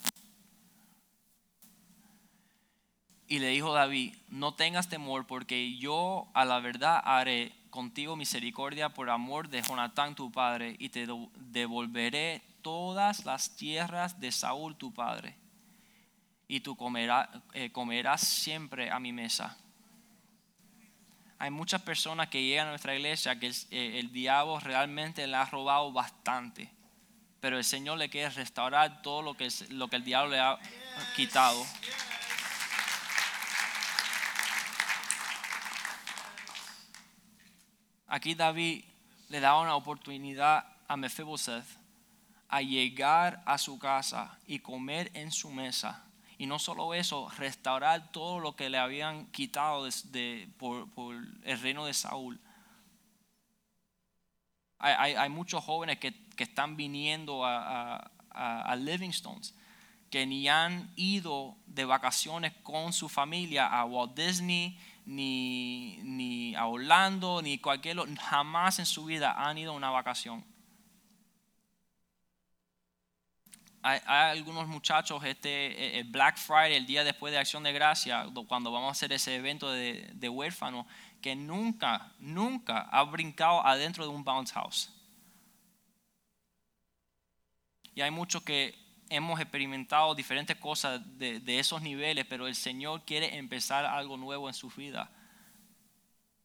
Y le dijo David, no tengas temor porque yo a la verdad haré contigo misericordia por amor de Jonatán tu padre y te devolveré todas las tierras de Saúl tu padre, y tú eh, comerás siempre a mi mesa. Hay muchas personas que llegan a nuestra iglesia que el, eh, el diablo realmente le ha robado bastante, pero el Señor le quiere restaurar todo lo que, lo que el diablo le ha quitado. Aquí David le da una oportunidad a Mephibosheth a llegar a su casa y comer en su mesa. Y no solo eso, restaurar todo lo que le habían quitado por, el reino de Saúl. Hay, muchos jóvenes que, están viniendo a, a, Livingstones, que ni han ido de vacaciones con su familia a Walt Disney, ni, ni a Orlando, ni cualquier jamás en su vida han ido a una vacación hay, algunos muchachos, este Black Friday, el día después de Acción de Gracia, cuando vamos a hacer ese evento de, de huérfano, que nunca, nunca ha brincado adentro de un bounce house. Y hay muchos que hemos experimentado diferentes cosas de, esos niveles, pero el Señor quiere empezar algo nuevo en su vida.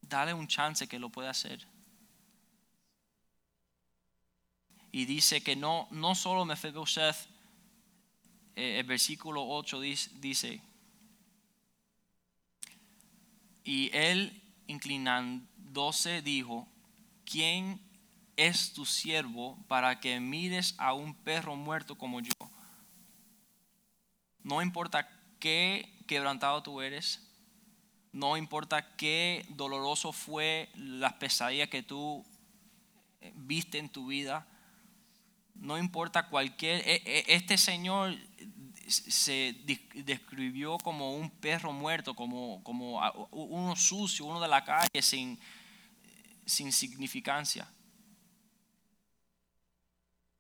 Dale un chance que lo pueda hacer. y dice que no, no solo Mephibosheth, eh, el versículo 8 dice, y él inclinándose dijo, ¿quién es tu siervo para que mires a un perro muerto como yo? No importa qué quebrantado tú eres, no importa qué doloroso fue las pesadillas que tú eh, viste en tu vida, no importa cualquier, e, e, este señor se describió como un perro muerto, como, como uno sucio, uno de la calle sin, sin significancia.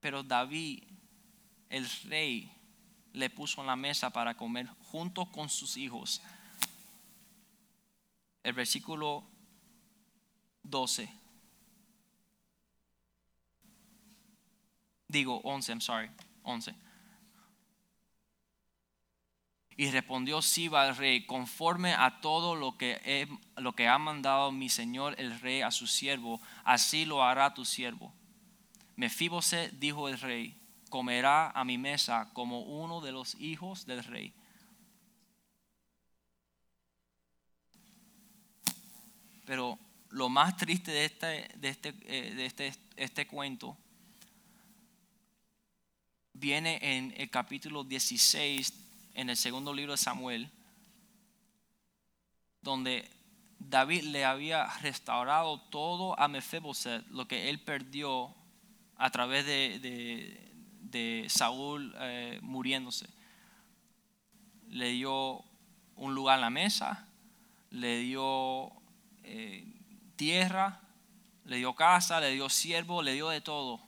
Pero David, el rey, le puso en la mesa para comer junto con sus hijos. El versículo 12. Digo 11, I'm sorry, 11. Y respondió Siba al rey, conforme a todo lo que, lo que ha mandado mi señor el rey a su siervo, así lo hará tu siervo. Mefibose dijo el rey, comerá a mi mesa como uno de los hijos del rey. Pero lo más triste de este, de este, eh, de este, este cuento viene en el capítulo 16 en el segundo libro de Samuel, donde David le había restaurado todo a Mephibosheth, lo que él perdió a través de, de, Saúl eh, muriéndose. Le dio un lugar en la mesa, le dio eh, tierra, le dio casa, le dio siervo, le dio de todo.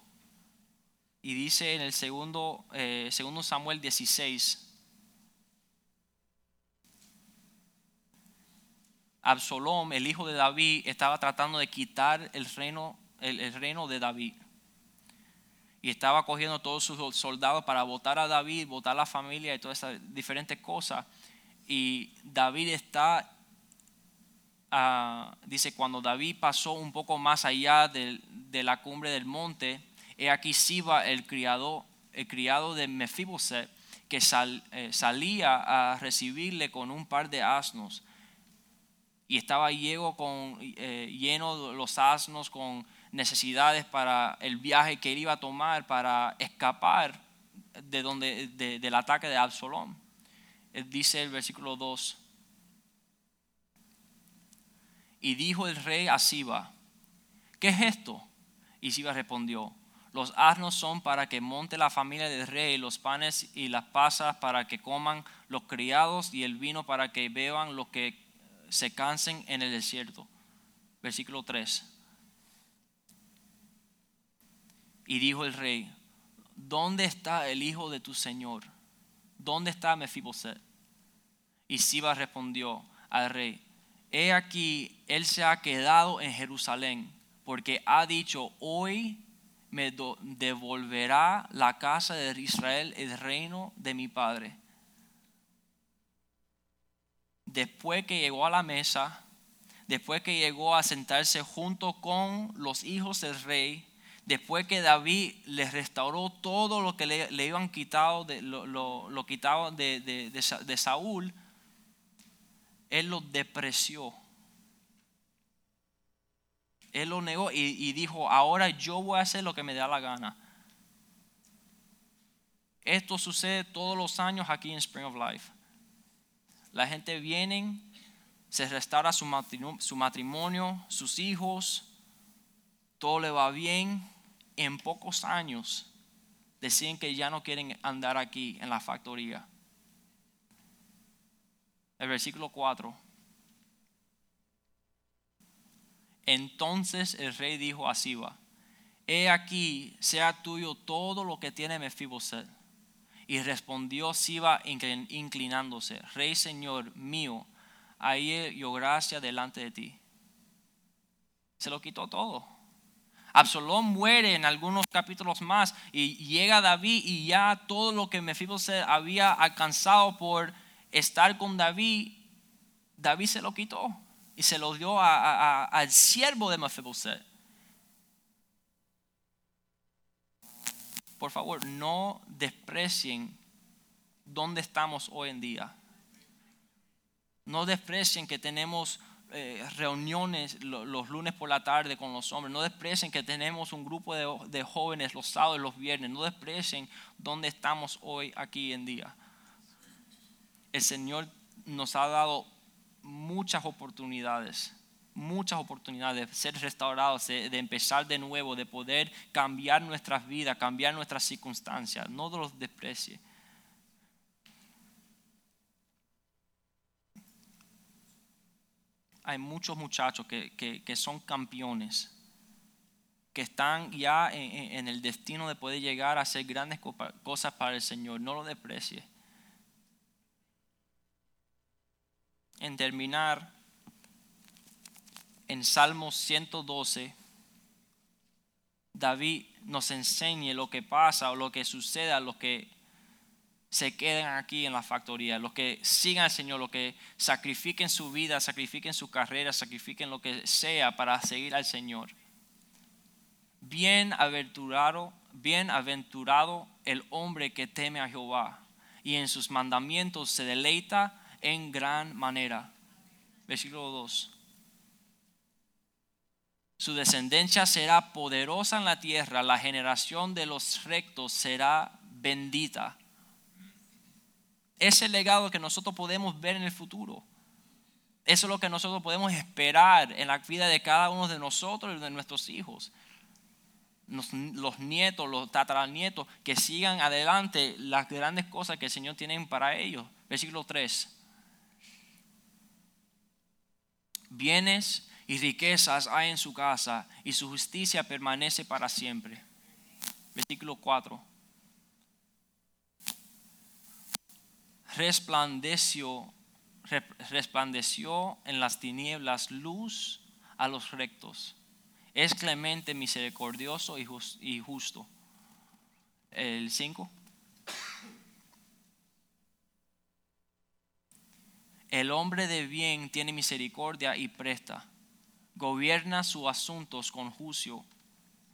Y dice en el segundo, eh, segundo Samuel 16, Absalom, el hijo de David, estaba tratando de quitar el el, reino de David. Y estaba cogiendo todos sus soldados para votar a David, votar a la familia y todas esas diferentes cosas. Y David está, ah, dice, cuando David pasó un poco más allá de, la cumbre del monte, he aquí Siba, el criado, el criado de Mefiboset, que eh, salía a recibirle con un par de asnos y estaba con, eh, lleno los asnos con necesidades para el viaje que él iba a tomar para escapar de donde, del ataque de Absalom. Dice el versículo 2. Y dijo el rey a Siba, ¿qué es esto? Y Siba respondió, los asnos son para que monte la familia del rey, los panes y las pasas para que coman los criados y el vino para que beban los que se cansen en el desierto. Versículo 3. Y dijo el rey, ¿dónde está el hijo de tu señor? ¿Dónde está Mefiboset? Y Siba respondió al rey, he aquí, él se ha quedado en Jerusalén, porque ha dicho, hoy me devolverá la casa de Israel el reino de mi padre después que llegó a la mesa, después que llegó a sentarse junto con los hijos del rey, después que David les restauró todo lo que le, iban quitado de, lo, lo, quitado de, de, Saúl, él lo depreció. Él lo negó y, dijo, ahora yo voy a hacer lo que me da la gana. Esto sucede todos los años aquí en Spring of Life. La gente viene, se restaura su matrimonio, sus hijos, todo le va bien. En pocos años deciden que ya no quieren andar aquí en la factoría. El versículo 4. Entonces el rey dijo a Siba, he aquí, sea tuyo todo lo que tiene Mefiboset y respondió Siba inclinándose, Rey Señor mío, ahí yo gracia delante de ti. Se lo quitó todo. Absalón muere en algunos capítulos más y llega David y ya todo lo que Mefiboset había alcanzado por estar con David, David se lo quitó y se lo dio al siervo de Mefiboset. por favor, no desprecien dónde estamos hoy en día. No desprecien que tenemos eh, reuniones los lunes por la tarde con los hombres. No desprecien que tenemos un grupo de, de jóvenes los sábados y los viernes. No desprecien dónde estamos hoy aquí en día. El Señor nos ha dado muchas oportunidades muchas oportunidades de ser restaurados, de, empezar de nuevo, de poder cambiar nuestras vidas, cambiar nuestras circunstancias. No los desprecie. Hay muchos muchachos que, son campeones, que están ya en, el destino de poder llegar a hacer grandes cosas para el Señor. No lo desprecie. En terminar, en Salmos 112, David nos enseña lo que pasa o lo que sucede a los que se quedan aquí en la factoría, los que sigan al Señor, los que sacrifiquen su vida, sacrifiquen su carrera, sacrifiquen lo que sea para seguir al Señor. Bienaventurado, bienaventurado el hombre que teme a Jehová y en sus mandamientos se deleita en gran manera. Versículo 2. Su descendencia será poderosa en la tierra, la generación de los rectos será bendita. Ese legado que nosotros podemos ver en el futuro. Eso es lo que nosotros podemos esperar en la vida de cada uno de nosotros y de nuestros hijos. Los, los nietos, los tataranietos, que sigan adelante las grandes cosas que el Señor tiene para ellos. Versículo 3. Bienes y riquezas hay en su casa y su justicia permanece para siempre. Versículo 4. Resplandeció, resplandeció en las tinieblas luz a los rectos. Es clemente, misericordioso y justo. El 5. El hombre de bien tiene misericordia y presta. Gobierna sus asuntos con juicio.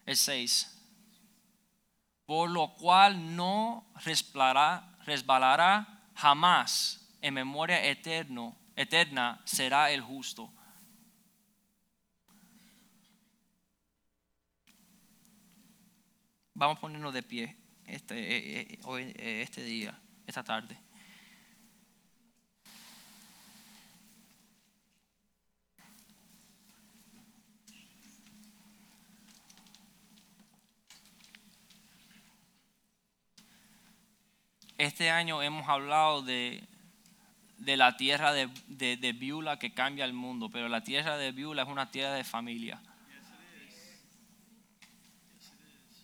El 6. Por lo cual no resbalará, resbalará jamás en memoria eterno, eterna será el justo. Vamos a ponernos de pie este, eh, eh, eh, este día, esta tarde. Este año hemos hablado de, de la tierra de, de, Beulah que cambia el mundo, pero la tierra de Beulah es una tierra de familia.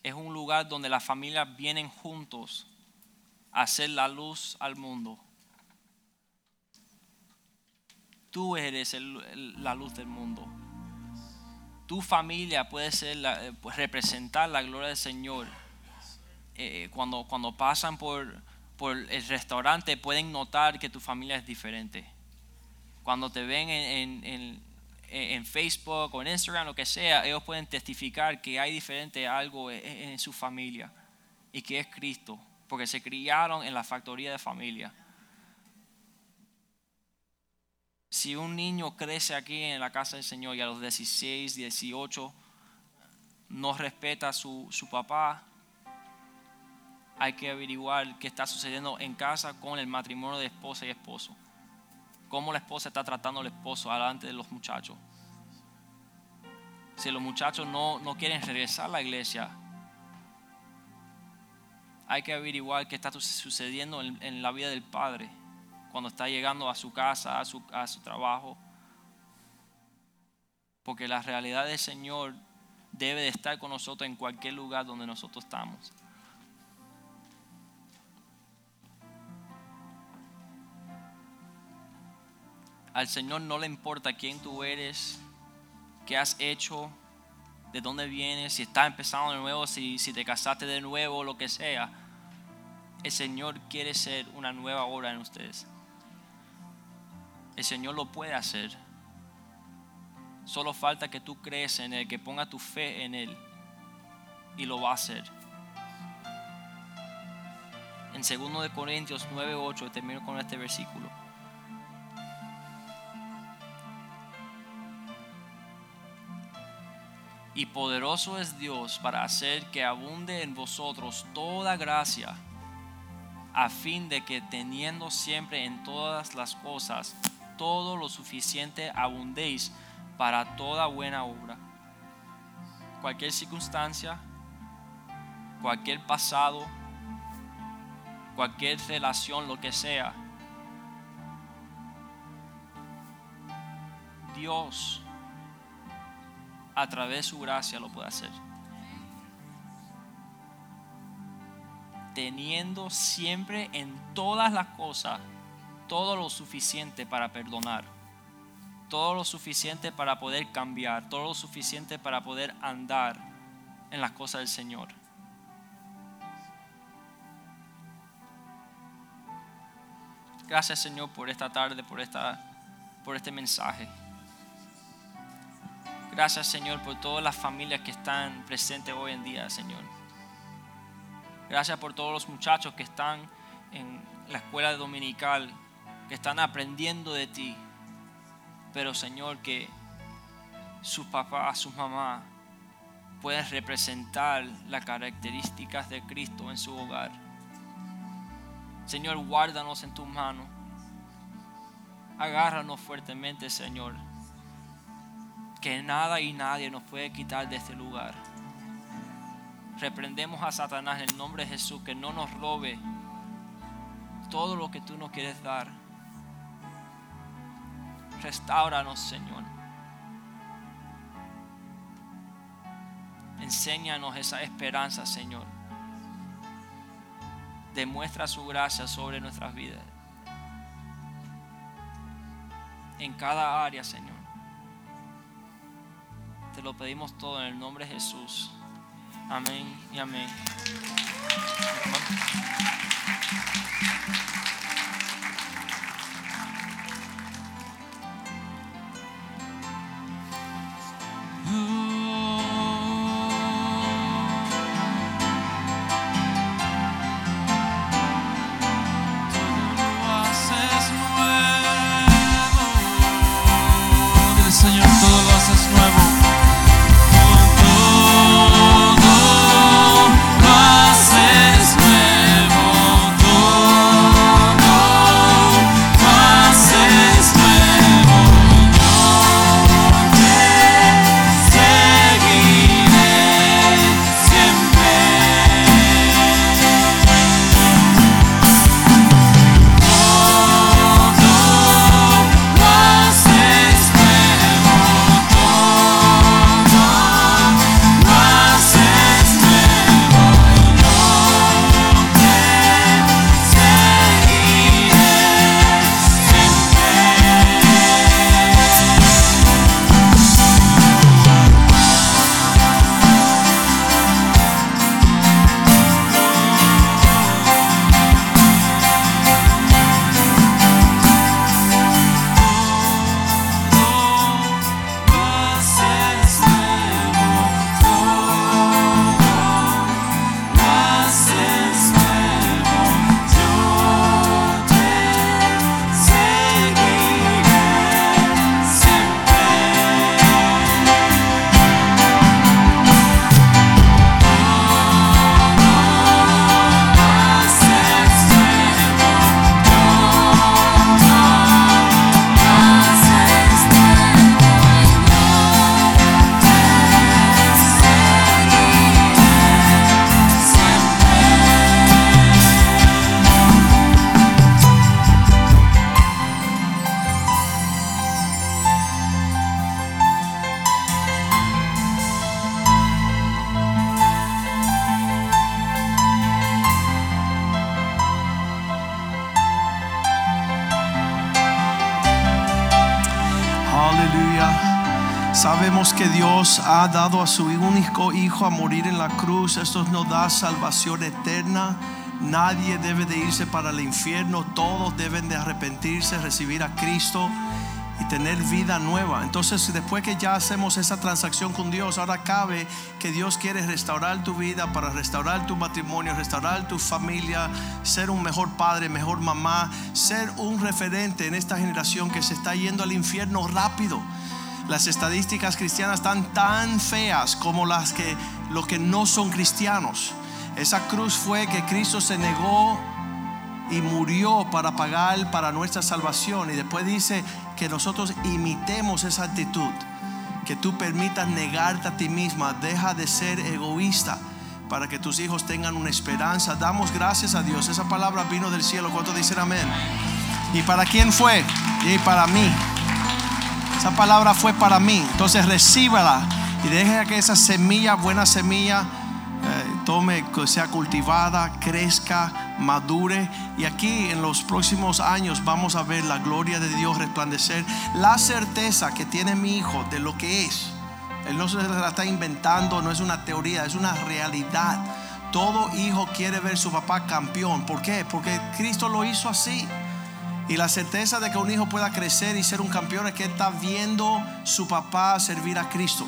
Es un lugar donde las familias vienen juntos a hacer la luz al mundo. Tú eres la luz del mundo. Tu familia puede ser eh, pues, representar la gloria del Señor. Eh, cuando, cuando pasan por, por el restaurante pueden notar que tu familia es diferente. Cuando te ven en, en- en- en Facebook o en Instagram, lo que sea, ellos pueden testificar que hay diferente algo en, en su familia y que es Cristo, porque se criaron en la factoría de familia. Si un niño crece aquí en la casa del Señor y a los 16, 18 no respeta a su, su papá, hay que averiguar qué está sucediendo en casa con el matrimonio de esposa y esposo. Cómo la esposa está tratando al esposo delante de los muchachos. Si los muchachos no, no quieren regresar a la iglesia, hay que averiguar qué está su- sucediendo en, en la vida del padre cuando está llegando a su casa, a su, a su trabajo. Porque la realidad del Señor debe de estar con nosotros en cualquier lugar donde nosotros estamos. Al Señor no le importa quién tú eres, qué has hecho, de dónde vienes, si estás empezando de nuevo, si, si te casaste de nuevo, lo que sea. El Señor quiere ser una nueva obra en ustedes. El Señor lo puede hacer. Solo falta que tú crees en Él, que ponga tu fe en Él. Y lo va a hacer. En 2 de Corintios 9:8 termino con este versículo. Y poderoso es Dios para hacer que abunde en vosotros toda gracia, a fin de que teniendo siempre en todas las cosas todo lo suficiente abundéis para toda buena obra. Cualquier circunstancia, cualquier pasado, cualquier relación, lo que sea. Dios a través de su gracia lo puede hacer. Teniendo siempre en todas las cosas todo lo suficiente para perdonar, todo lo suficiente para poder cambiar, todo lo suficiente para poder andar en las cosas del Señor. Gracias Señor por esta tarde, por, esta, por este mensaje. Gracias Señor por todas las familias que están presentes hoy en día, Señor. Gracias por todos los muchachos que están en la escuela dominical, que están aprendiendo de ti. Pero Señor, que sus papás, sus mamás pueden representar las características de Cristo en su hogar. Señor, guárdanos en tus manos. Agárranos fuertemente, Señor. Que nada y nadie nos puede quitar de este lugar. Reprendemos a Satanás en el nombre de Jesús que no nos robe todo lo que tú nos quieres dar. Restauranos, Señor. Enséñanos esa esperanza, Señor. Demuestra su gracia sobre nuestras vidas. En cada área, Señor. Te lo pedimos todo en el nombre de Jesús. Amén y amén. Dado a su único Hijo a morir en la cruz. Esto nos da salvación eterna. Nadie debe de irse para el infierno. Todos deben de arrepentirse, recibir a Cristo y tener vida nueva. Entonces, después que ya hacemos esa transacción con Dios, ahora cabe que Dios quiere restaurar tu vida para restaurar tu matrimonio, restaurar tu familia, ser un mejor padre, mejor mamá, ser un referente en esta generación que se está yendo al infierno rápido. Las estadísticas cristianas están tan feas como las que los que no son cristianos. Esa cruz fue que Cristo se negó y murió para pagar para nuestra salvación. Y después dice que nosotros imitemos esa actitud. Que tú permitas negarte a ti misma. Deja de ser egoísta para que tus hijos tengan una esperanza. Damos gracias a Dios. Esa palabra vino del cielo. ¿Cuántos dicen amén? ¿Y para quién fue? Y para mí. Esa palabra fue para mí. Entonces recíbala y deja que esa semilla, buena semilla, eh, tome, que sea cultivada, crezca, madure. Y aquí en los próximos años vamos a ver la gloria de Dios resplandecer. La certeza que tiene mi hijo de lo que es. Él no se la está inventando, no es una teoría, es una realidad. Todo hijo quiere ver su papá campeón. ¿Por qué? Porque Cristo lo hizo así. Y la certeza de que un hijo pueda crecer y ser un campeón es que está viendo su papá servir a Cristo.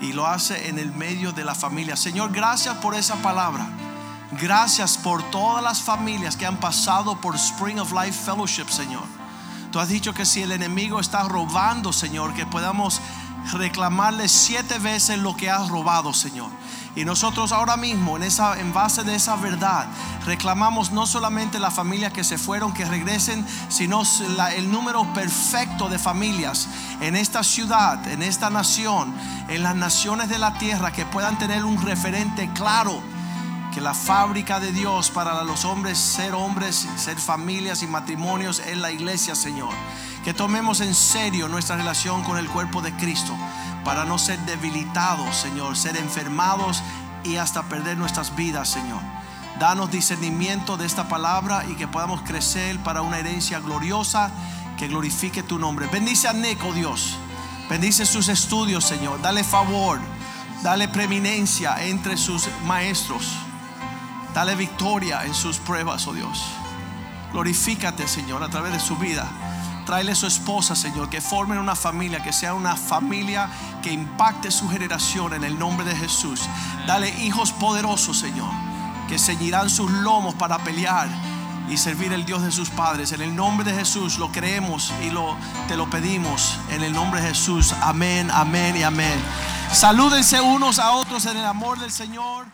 Y lo hace en el medio de la familia. Señor, gracias por esa palabra. Gracias por todas las familias que han pasado por Spring of Life Fellowship, Señor. Tú has dicho que si el enemigo está robando, Señor, que podamos reclamarle siete veces lo que has robado, Señor. Y nosotros ahora mismo, en, esa, en base de esa verdad, reclamamos no solamente las familias que se fueron, que regresen, sino el número perfecto de familias en esta ciudad, en esta nación, en las naciones de la tierra, que puedan tener un referente claro que la fábrica de Dios para los hombres ser hombres, ser familias y matrimonios es la iglesia, Señor. Que tomemos en serio nuestra relación con el cuerpo de Cristo para no ser debilitados, Señor, ser enfermados y hasta perder nuestras vidas, Señor. Danos discernimiento de esta palabra y que podamos crecer para una herencia gloriosa que glorifique tu nombre. Bendice a Nick, oh Dios. Bendice sus estudios, Señor. Dale favor, dale preeminencia entre sus maestros. Dale victoria en sus pruebas, oh Dios. Glorifícate, Señor, a través de su vida. Tráele su esposa, Señor, que formen una familia, que sea una familia que impacte su generación en el nombre de Jesús. Dale hijos poderosos, Señor, que ceñirán sus lomos para pelear y servir el Dios de sus padres. En el nombre de Jesús lo creemos y lo, te lo pedimos. En el nombre de Jesús. Amén, amén y amén. Salúdense unos a otros en el amor del Señor.